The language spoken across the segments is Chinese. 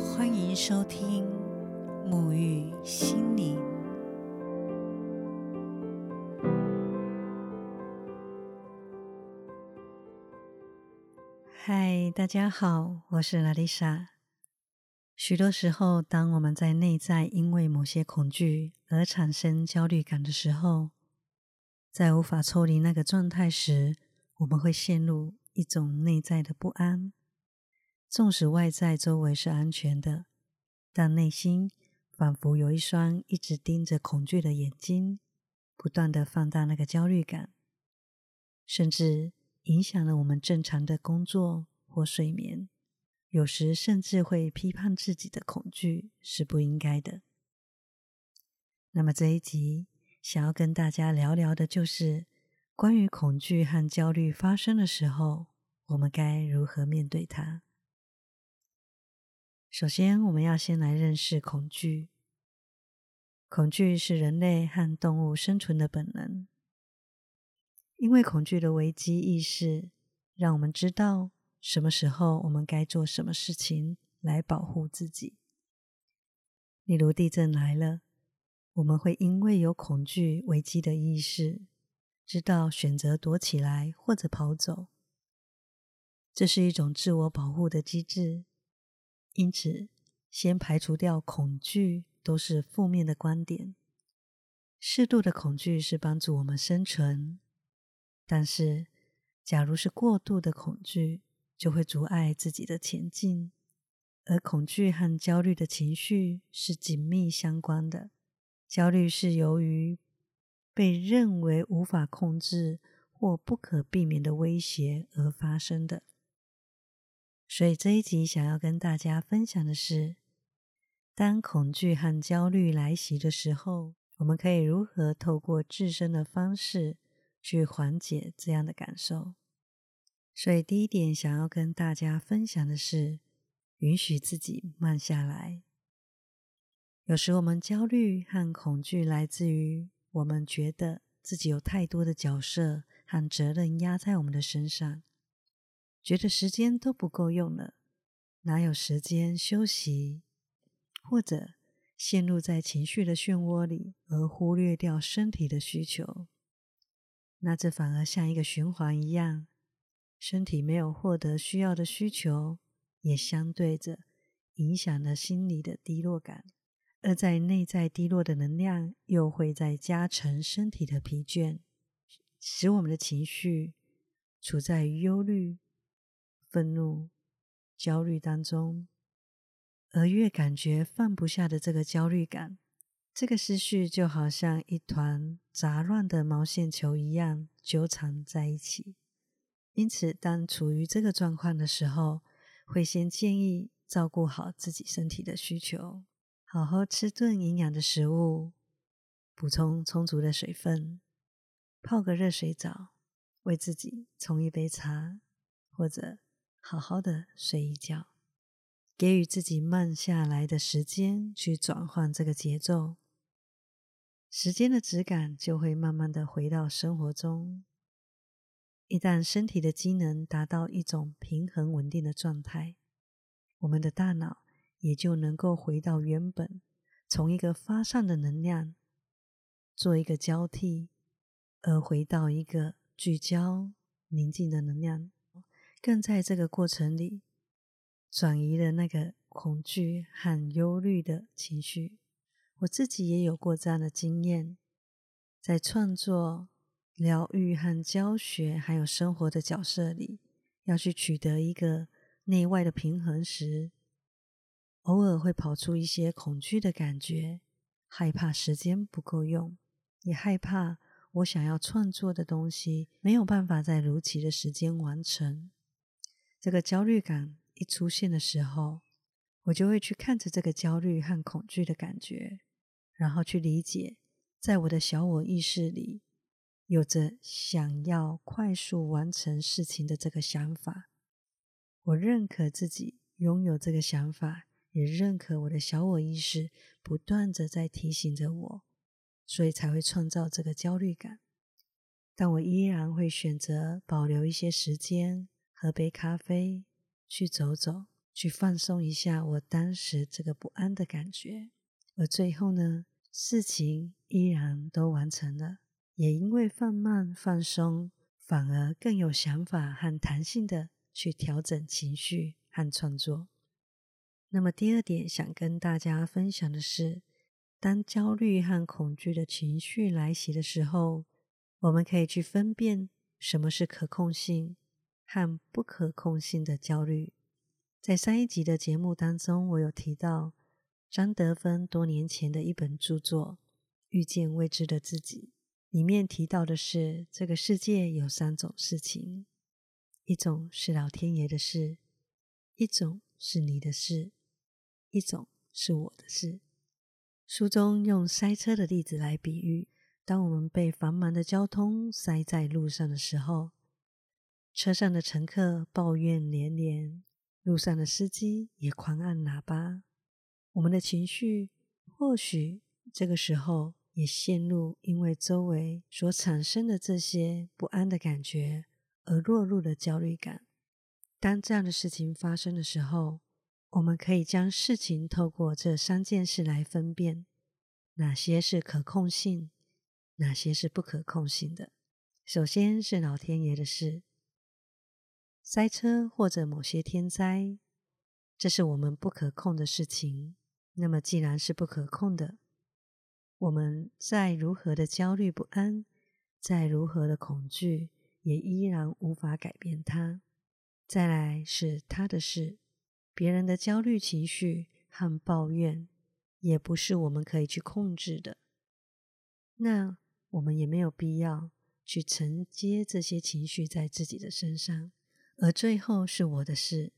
欢迎收听沐浴心灵。嗨，大家好，我是拉丽莎。许多时候，当我们在内在因为某些恐惧而产生焦虑感的时候，在无法抽离那个状态时，我们会陷入一种内在的不安。纵使外在周围是安全的，但内心仿佛有一双一直盯着恐惧的眼睛，不断的放大那个焦虑感，甚至影响了我们正常的工作或睡眠。有时甚至会批判自己的恐惧是不应该的。那么这一集想要跟大家聊聊的，就是关于恐惧和焦虑发生的时候，我们该如何面对它。首先，我们要先来认识恐惧。恐惧是人类和动物生存的本能，因为恐惧的危机意识，让我们知道。什么时候我们该做什么事情来保护自己？例如地震来了，我们会因为有恐惧危机的意识，知道选择躲起来或者跑走。这是一种自我保护的机制。因此，先排除掉恐惧都是负面的观点。适度的恐惧是帮助我们生存，但是假如是过度的恐惧，就会阻碍自己的前进，而恐惧和焦虑的情绪是紧密相关的。焦虑是由于被认为无法控制或不可避免的威胁而发生的。所以这一集想要跟大家分享的是，当恐惧和焦虑来袭的时候，我们可以如何透过自身的方式去缓解这样的感受。所以，第一点想要跟大家分享的是，允许自己慢下来。有时我们焦虑和恐惧来自于我们觉得自己有太多的角色和责任压在我们的身上，觉得时间都不够用了，哪有时间休息？或者陷入在情绪的漩涡里，而忽略掉身体的需求，那这反而像一个循环一样。身体没有获得需要的需求，也相对着影响了心理的低落感，而在内在低落的能量，又会在加成身体的疲倦，使我们的情绪处在忧虑、愤怒、焦虑当中，而越感觉放不下的这个焦虑感，这个思绪就好像一团杂乱的毛线球一样纠缠在一起。因此，当处于这个状况的时候，会先建议照顾好自己身体的需求，好好吃顿营养的食物，补充充足的水分，泡个热水澡，为自己冲一杯茶，或者好好的睡一觉，给予自己慢下来的时间去转换这个节奏，时间的质感就会慢慢的回到生活中。一旦身体的机能达到一种平衡稳定的状态，我们的大脑也就能够回到原本，从一个发散的能量做一个交替，而回到一个聚焦宁静的能量。更在这个过程里，转移了那个恐惧和忧虑的情绪。我自己也有过这样的经验，在创作。疗愈和教学，还有生活的角色里，要去取得一个内外的平衡时，偶尔会跑出一些恐惧的感觉，害怕时间不够用，也害怕我想要创作的东西没有办法在如期的时间完成。这个焦虑感一出现的时候，我就会去看着这个焦虑和恐惧的感觉，然后去理解，在我的小我意识里。有着想要快速完成事情的这个想法，我认可自己拥有这个想法，也认可我的小我意识不断的在提醒着我，所以才会创造这个焦虑感。但我依然会选择保留一些时间，喝杯咖啡，去走走，去放松一下我当时这个不安的感觉。而最后呢，事情依然都完成了，也因为放慢放松，反而更有想法和弹性的去调整情绪和创作。那么第二点想跟大家分享的是，当焦虑和恐惧的情绪来袭的时候，我们可以去分辨什么是可控性和不可控性的焦虑。在上一集的节目当中，我有提到张德芬多年前的一本著作《遇见未知的自己》，里面提到的是这个世界有三种事情：一种是老天爷的事，一种是你的事。一种是我的事。书中用塞车的例子来比喻：当我们被繁忙的交通塞在路上的时候，车上的乘客抱怨连连，路上的司机也狂按喇叭。我们的情绪或许这个时候也陷入因为周围所产生的这些不安的感觉而落入了焦虑感。当这样的事情发生的时候，我们可以将事情透过这三件事来分辨，哪些是可控性，哪些是不可控性的。首先是老天爷的事，塞车或者某些天灾，这是我们不可控的事情。那么既然是不可控的，我们再如何的焦虑不安，再如何的恐惧，也依然无法改变它。再来是他的事。别人的焦虑情绪和抱怨，也不是我们可以去控制的。那我们也没有必要去承接这些情绪在自己的身上。而最后是我的事，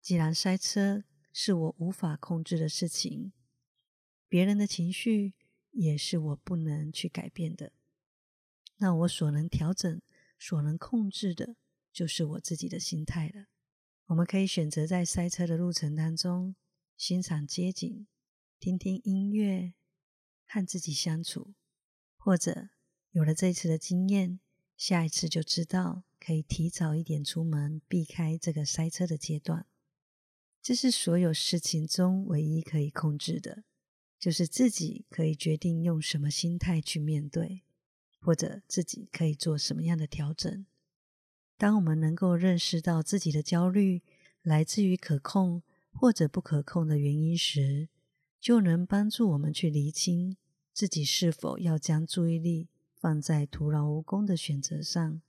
既然塞车是我无法控制的事情，别人的情绪也是我不能去改变的。那我所能调整、所能控制的，就是我自己的心态了。我们可以选择在塞车的路程当中欣赏街景、听听音乐、和自己相处，或者有了这一次的经验，下一次就知道可以提早一点出门，避开这个塞车的阶段。这是所有事情中唯一可以控制的，就是自己可以决定用什么心态去面对，或者自己可以做什么样的调整。当我们能够认识到自己的焦虑来自于可控或者不可控的原因时，就能帮助我们去厘清自己是否要将注意力放在徒劳无功的选择上，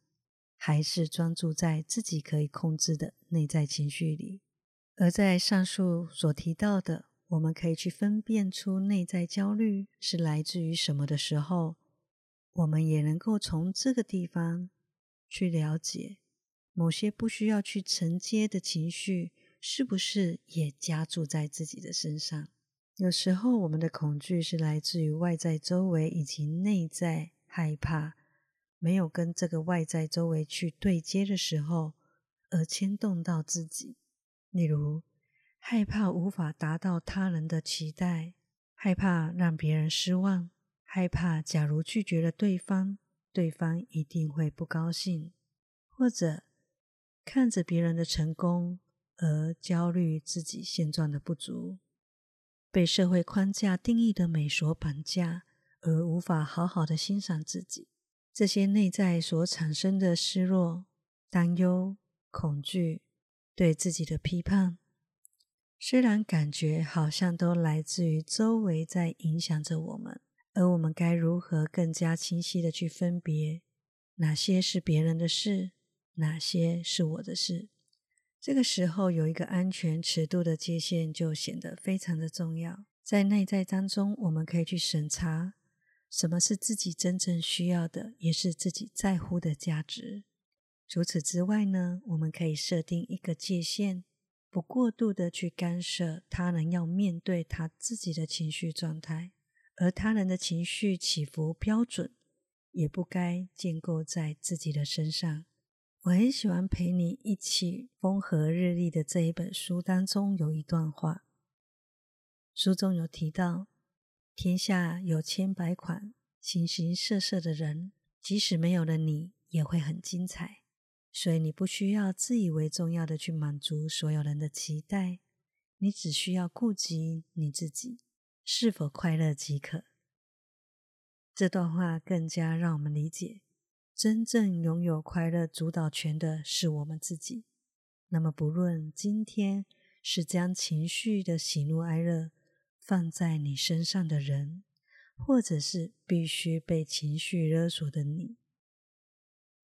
还是专注在自己可以控制的内在情绪里。而在上述所提到的，我们可以去分辨出内在焦虑是来自于什么的时候，我们也能够从这个地方。去了解某些不需要去承接的情绪，是不是也加注在自己的身上？有时候，我们的恐惧是来自于外在周围以及内在害怕，没有跟这个外在周围去对接的时候，而牵动到自己。例如，害怕无法达到他人的期待，害怕让别人失望，害怕假如拒绝了对方。对方一定会不高兴，或者看着别人的成功而焦虑自己现状的不足，被社会框架定义的美所绑架，而无法好好的欣赏自己。这些内在所产生的失落、担忧、恐惧，对自己的批判，虽然感觉好像都来自于周围在影响着我们。而我们该如何更加清晰的去分别哪些是别人的事，哪些是我的事？这个时候有一个安全尺度的界限就显得非常的重要。在内在当中，我们可以去审查什么是自己真正需要的，也是自己在乎的价值。除此之外呢，我们可以设定一个界限，不过度的去干涉他人要面对他自己的情绪状态。而他人的情绪起伏标准，也不该建构在自己的身上。我很喜欢陪你一起风和日丽的这一本书当中有一段话，书中有提到：天下有千百款形形色色的人，即使没有了你，也会很精彩。所以你不需要自以为重要的去满足所有人的期待，你只需要顾及你自己是否快乐即可。这段话更加让我们理解，真正拥有快乐主导权的是我们自己。那么，不论今天是将情绪的喜怒哀乐放在你身上的人，或者是必须被情绪勒索的你。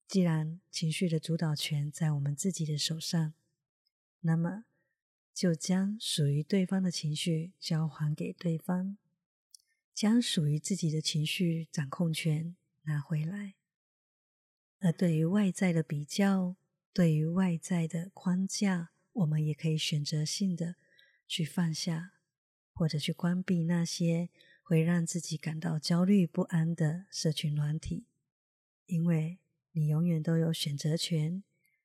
既然情绪的主导权在我们自己的手上，那么就将属于对方的情绪交还给对方，将属于自己的情绪掌控权拿回来。而对于外在的比较，对于外在的框架，我们也可以选择性的去放下，或者去关闭那些会让自己感到焦虑不安的社群软体，因为。你永远都有选择权，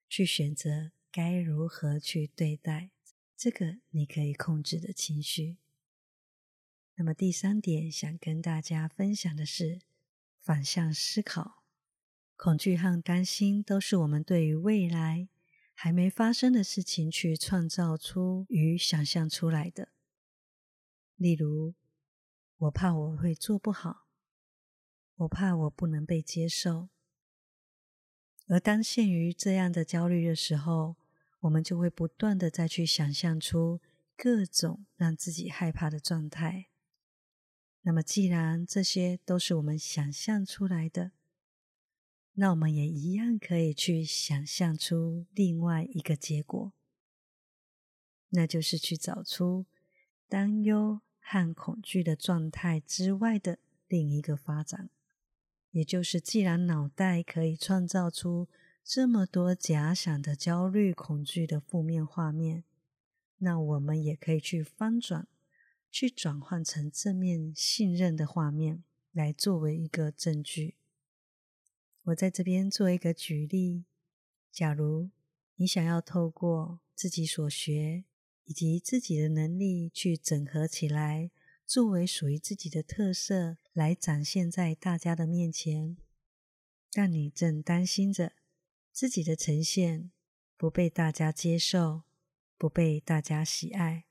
去选择该如何去对待这个你可以控制的情绪。那么第三点，想跟大家分享的是反向思考。恐惧和担心都是我们对于未来还没发生的事情去创造出与想象出来的。例如，我怕我会做不好，我怕我不能被接受。而当陷于这样的焦虑的时候，我们就会不断的再去想象出各种让自己害怕的状态。那么，既然这些都是我们想象出来的，那我们也一样可以去想象出另外一个结果，那就是去找出担忧和恐惧的状态之外的另一个发展。也就是，既然脑袋可以创造出这么多假想的焦虑、恐惧的负面画面，那我们也可以去翻转，去转换成正面、信任的画面，来作为一个证据。我在这边做一个举例：假如你想要透过自己所学以及自己的能力去整合起来。作为属于自己的特色来展现在大家的面前，但你正担心着自己的呈现不被大家接受，不被大家喜爱，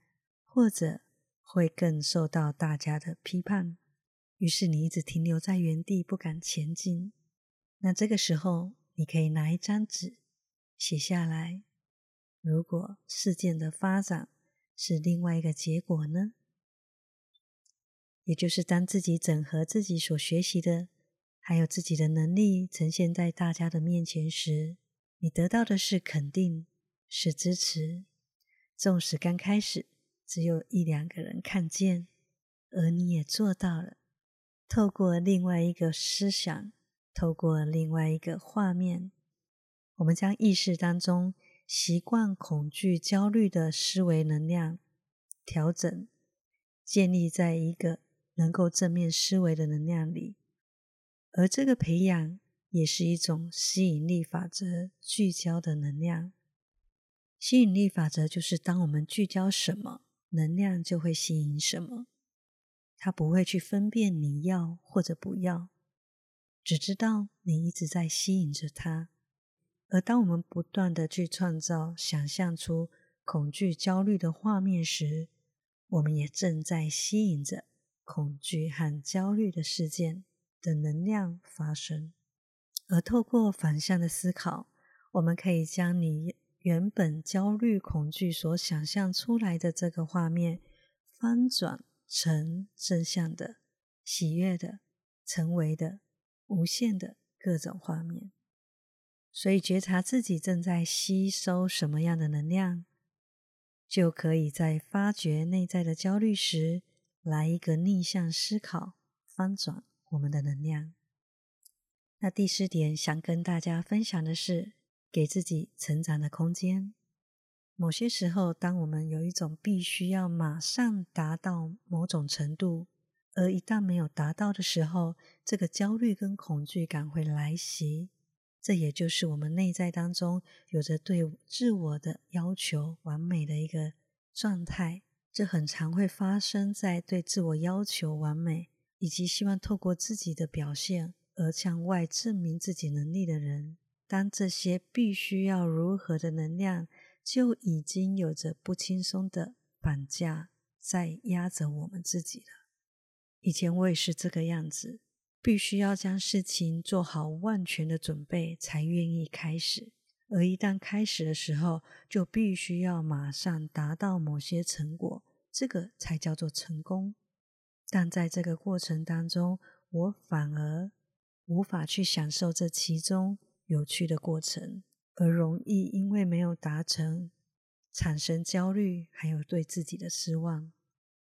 或者会更受到大家的批判，于是你一直停留在原地不敢前进。那这个时候，你可以拿一张纸写下来：如果事件的发展是另外一个结果呢？也就是当自己整合自己所学习的，还有自己的能力呈现在大家的面前时，你得到的是肯定，是支持。纵使刚开始只有一两个人看见，而你也做到了。透过另外一个思想，透过另外一个画面，我们将意识当中习惯恐惧、焦虑的思维能量调整，建立在一个。能够正面思维的能量里，而这个培养也是一种吸引力法则聚焦的能量。吸引力法则就是当我们聚焦什么，能量就会吸引什么。它不会去分辨你要或者不要，只知道你一直在吸引着它。而当我们不断的去创造、想象出恐惧、焦虑的画面时，我们也正在吸引着。恐惧和焦虑的事件的能量发生，而透过反向的思考，我们可以将你原本焦虑、恐惧所想象出来的这个画面翻转成正向的、喜悦的、成为的、无限的各种画面。所以，觉察自己正在吸收什么样的能量，就可以在发掘内在的焦虑时。来一个逆向思考，翻转我们的能量。那第四点想跟大家分享的是，给自己成长的空间。某些时候，当我们有一种必须要马上达到某种程度，而一旦没有达到的时候，这个焦虑跟恐惧感会来袭。这也就是我们内在当中有着对自我的要求完美的一个状态。这很常会发生在对自我要求完美，以及希望透过自己的表现而向外证明自己能力的人当这些必须要如何的能量，就已经有着不轻松的绑架在压着我们自己了。以前我也是这个样子，必须要将事情做好万全的准备，才愿意开始。而一旦开始的时候，就必须要马上达到某些成果，这个才叫做成功。但在这个过程当中，我反而无法去享受这其中有趣的过程，而容易因为没有达成，产生焦虑，还有对自己的失望。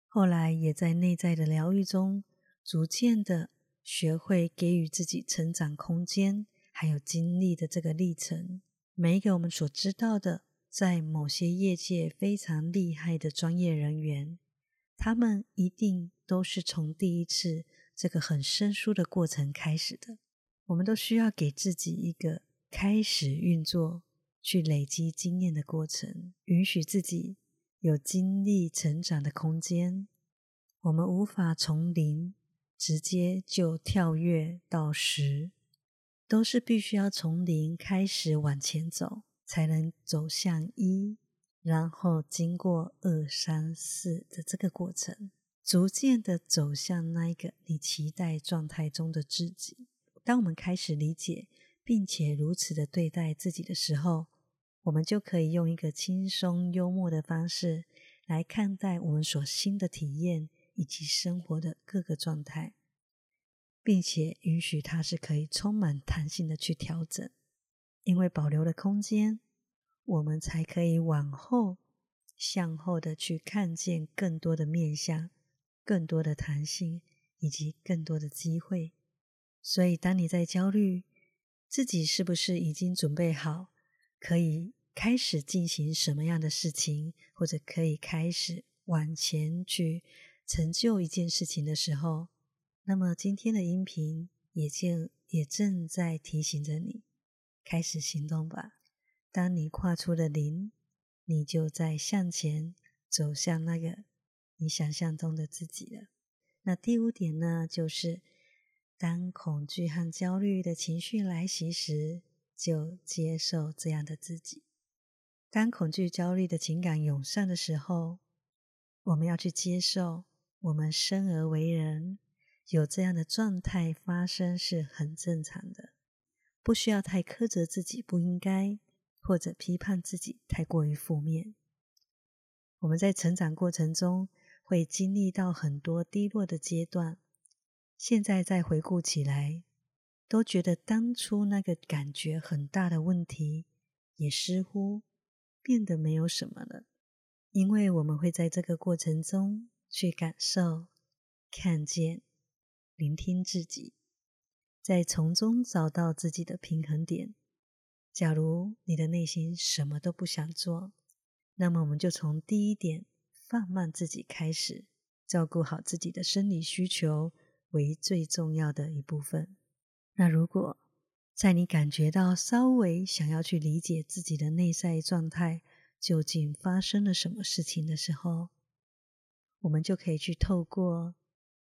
后来也在内在的疗愈中，逐渐的学会给予自己成长空间，还有经历的这个历程。每一个我们所知道的，在某些业界非常厉害的专业人员，他们一定都是从第一次这个很生疏的过程开始的。我们都需要给自己一个开始运作、去累积经验的过程，允许自己有经历成长的空间。我们无法从零直接就跳跃到十。都是必须要从零开始往前走，才能走向一，然后经过二、三、四的这个过程，逐渐的走向那一个你期待状态中的自己。当我们开始理解，并且如此的对待自己的时候，我们就可以用一个轻松幽默的方式来看待我们所新的体验以及生活的各个状态。并且允许它是可以充满弹性的去调整，因为保留了空间，我们才可以往后向后的去看见更多的面向、更多的弹性以及更多的机会。所以，当你在焦虑自己是不是已经准备好，可以开始进行什么样的事情，或者可以开始往前去成就一件事情的时候。那么今天的音频也就也正在提醒着你，开始行动吧。当你跨出了零，你就在向前走向那个你想象中的自己了。那第五点呢，就是当恐惧和焦虑的情绪来袭时，就接受这样的自己。当恐惧、焦虑的情感涌上的时候，我们要去接受，我们生而为人。有这样的状态发生是很正常的，不需要太苛责自己，不应该或者批判自己太过于负面。我们在成长过程中会经历到很多低落的阶段，现在再回顾起来，都觉得当初那个感觉很大的问题也似乎变得没有什么了，因为我们会在这个过程中去感受、看见。聆听自己，在从中找到自己的平衡点。假如你的内心什么都不想做，那么我们就从第一点放慢自己开始，照顾好自己的生理需求为最重要的一部分。那如果在你感觉到稍微想要去理解自己的内在状态究竟发生了什么事情的时候，我们就可以去透过。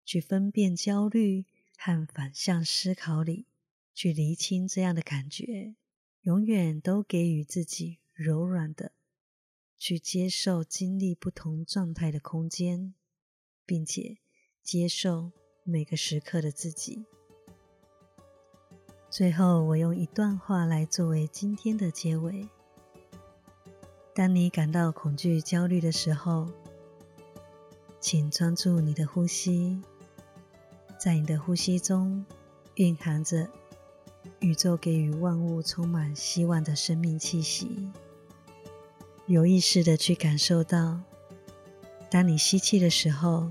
去分辨焦虑和反向思考里，去厘清这样的感觉，永远都给予自己柔软的去接受经历不同状态的空间，并且接受每个时刻的自己。最后，我用一段话来作为今天的结尾：当你感到恐惧、焦虑的时候，请专注你的呼吸。在你的呼吸中，蕴含着宇宙给予万物充满希望的生命气息。有意识的去感受到，当你吸气的时候，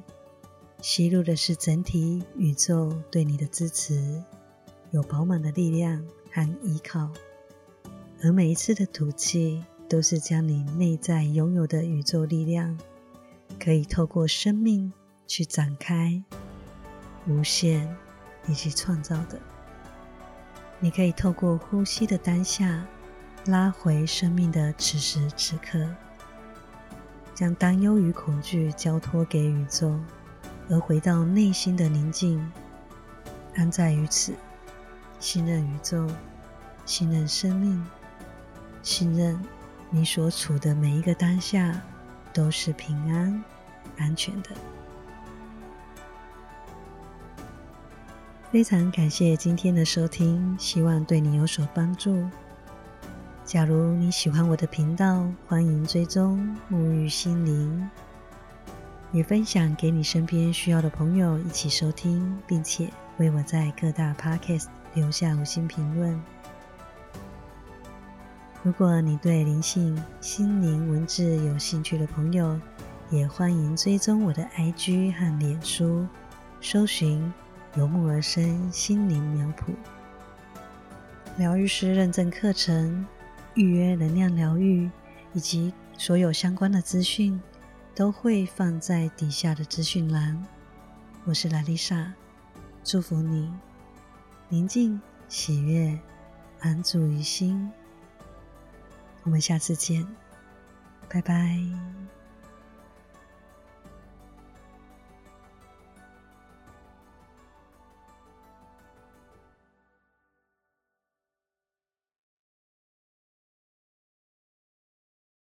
吸入的是整体宇宙对你的支持，有饱满的力量和依靠；而每一次的吐气，都是将你内在拥有的宇宙力量，可以透过生命去展开。无限以及创造的，你可以透过呼吸的当下，拉回生命的此时此刻，将担忧与恐惧交托给宇宙，而回到内心的宁静，安在于此，信任宇宙信任生命，信任你所处的每一个当下都是平安、安全的。非常感谢今天的收听，希望对你有所帮助。假如你喜欢我的频道，欢迎追踪沐浴心灵，也分享给你身边需要的朋友一起收听，并且为我在各大 podcast 留下五星评论。如果你对灵性、心灵、文字有兴趣的朋友，也欢迎追踪我的 IG 和脸书，搜寻。由木而生心灵苗圃，疗愈师认证课程，预约能量疗愈以及所有相关的资讯，都会放在底下的资讯栏。我是莱丽莎，祝福你宁静、喜悦、安住于心。我们下次见，拜拜。